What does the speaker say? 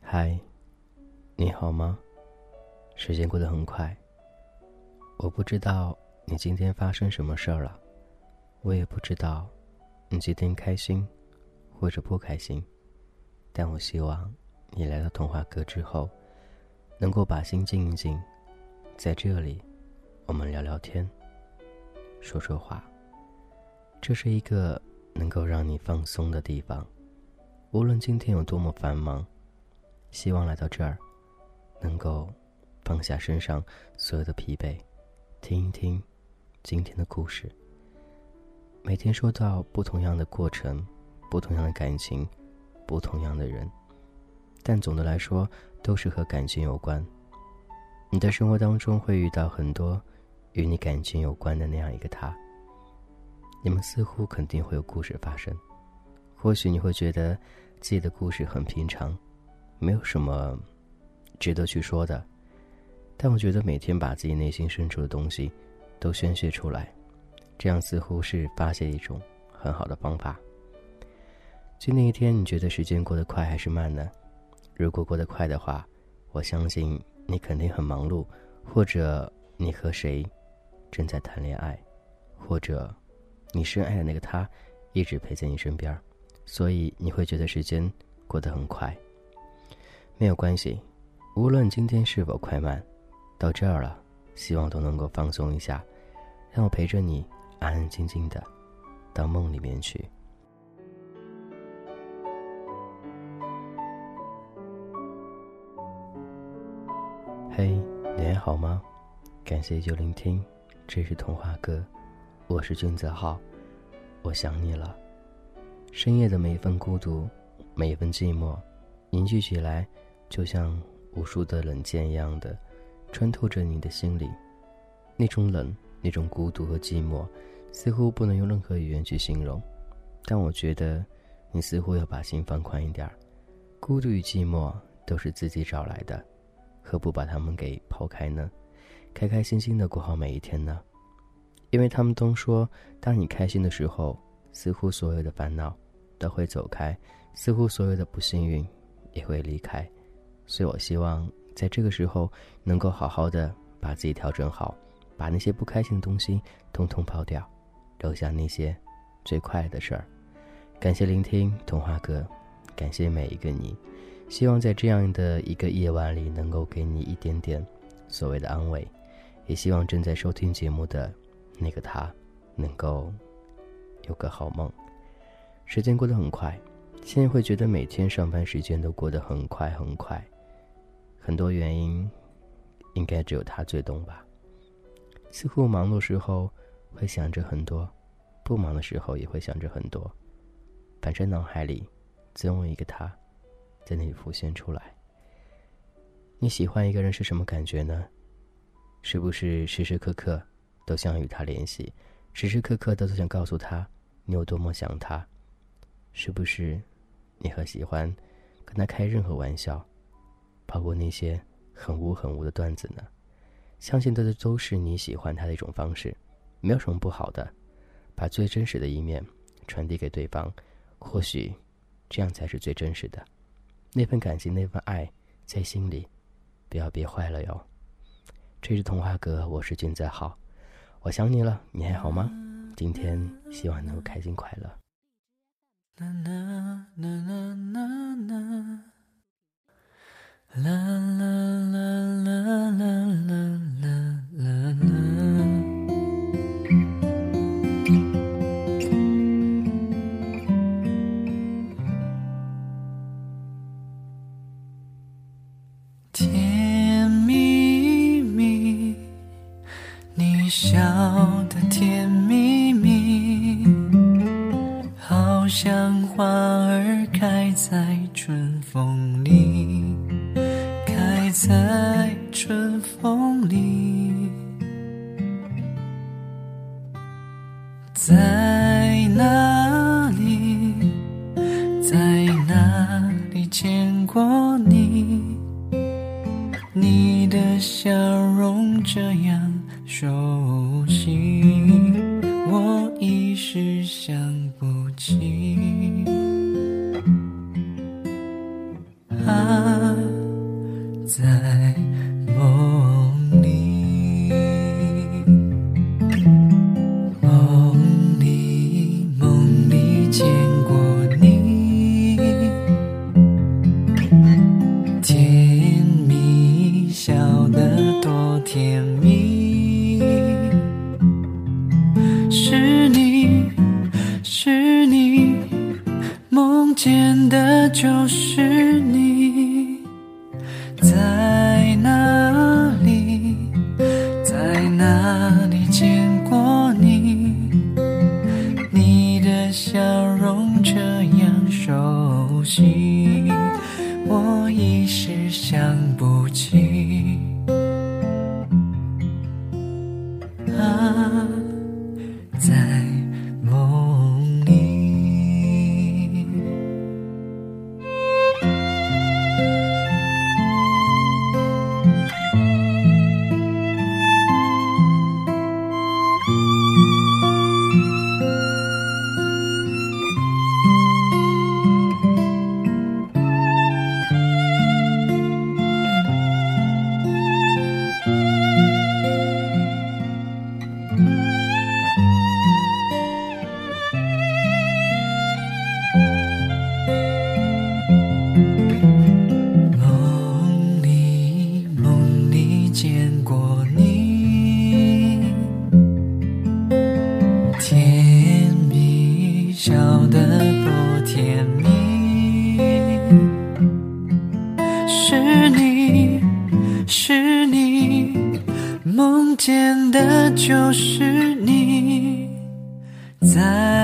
嗨，你好吗？时间过得很快，我不知道你今天发生什么事儿了，我也不知道你今天开心或者不开心，但我希望你来到童话阁之后，能够把心静一静，在这里，我们聊聊天，说说话。这是一个能够让你放松的地方，无论今天有多么繁忙。希望来到这儿，能够放下身上所有的疲惫，听一听今天的故事。每天说到不同样的过程，不同样的感情，不同样的人，但总的来说都是和感情有关。你的生活当中会遇到很多与你感情有关的那样一个他。你们似乎肯定会有故事发生，或许你会觉得自己的故事很平常。没有什么值得去说的，但我觉得每天把自己内心深处的东西都宣泄出来，这样似乎是发泄一种很好的方法。就那一天，你觉得时间过得快还是慢呢？如果过得快的话，我相信你肯定很忙碌，或者你和谁正在谈恋爱，或者你深爱的那个他一直陪在你身边，所以你会觉得时间过得很快。没有关系，无论今天是否快慢，到这儿了，希望都能够放松一下，让我陪着你安安静静的到梦里面去。还好吗？感谢就聆听，这是童话歌，我是君泽浩，我想你了。深夜的每一份孤独，每一份寂寞，凝聚起来。就像无数的冷箭一样的，穿透着你的心里。那种冷，那种孤独和寂寞，似乎不能用任何语言去形容。但我觉得，你似乎要把心放宽一点儿。孤独与寂寞都是自己找来的，何不把他们给抛开呢？开开心心的过好每一天呢？因为他们都说，当你开心的时候，似乎所有的烦恼都会走开，似乎所有的不幸运也会离开。所以我希望在这个时候能够好好的把自己调整好，把那些不开心的东西通通抛掉，留下那些最快乐的事儿。感谢聆听童话哥，感谢每一个你。希望在这样的一个夜晚里能够给你一点点所谓的安慰，也希望正在收听节目的那个他能够有个好梦。时间过得很快，现在会觉得每天上班时间都过得很快很快。很多原因，应该只有他最懂吧。似乎忙碌时候会想着很多，不忙的时候也会想着很多。反正脑海里总有一个他，在那里浮现出来。你喜欢一个人是什么感觉呢？是不是时时刻刻都想与他联系，时时刻刻都想告诉他你有多么想他？是不是你很喜欢跟他开任何玩笑？包括那些很污很污的段子呢，相信这都是你喜欢他的一种方式，没有什么不好的。把最真实的一面传递给对方，或许这样才是最真实的。那份感情，那份爱，在心里，不要憋坏了哟。这是童话哥，我是君子好，我想你了，你还好吗？今天希望能够开心快乐。啦啦啦啦啦啦啦啦啦！甜好的甜蜜蜜好像花儿开在春风里开在春风里。在哪里在哪里见过你？你的笑容这样是你是你梦见的就是你。在。笑得多甜蜜是你是你梦见的就是你在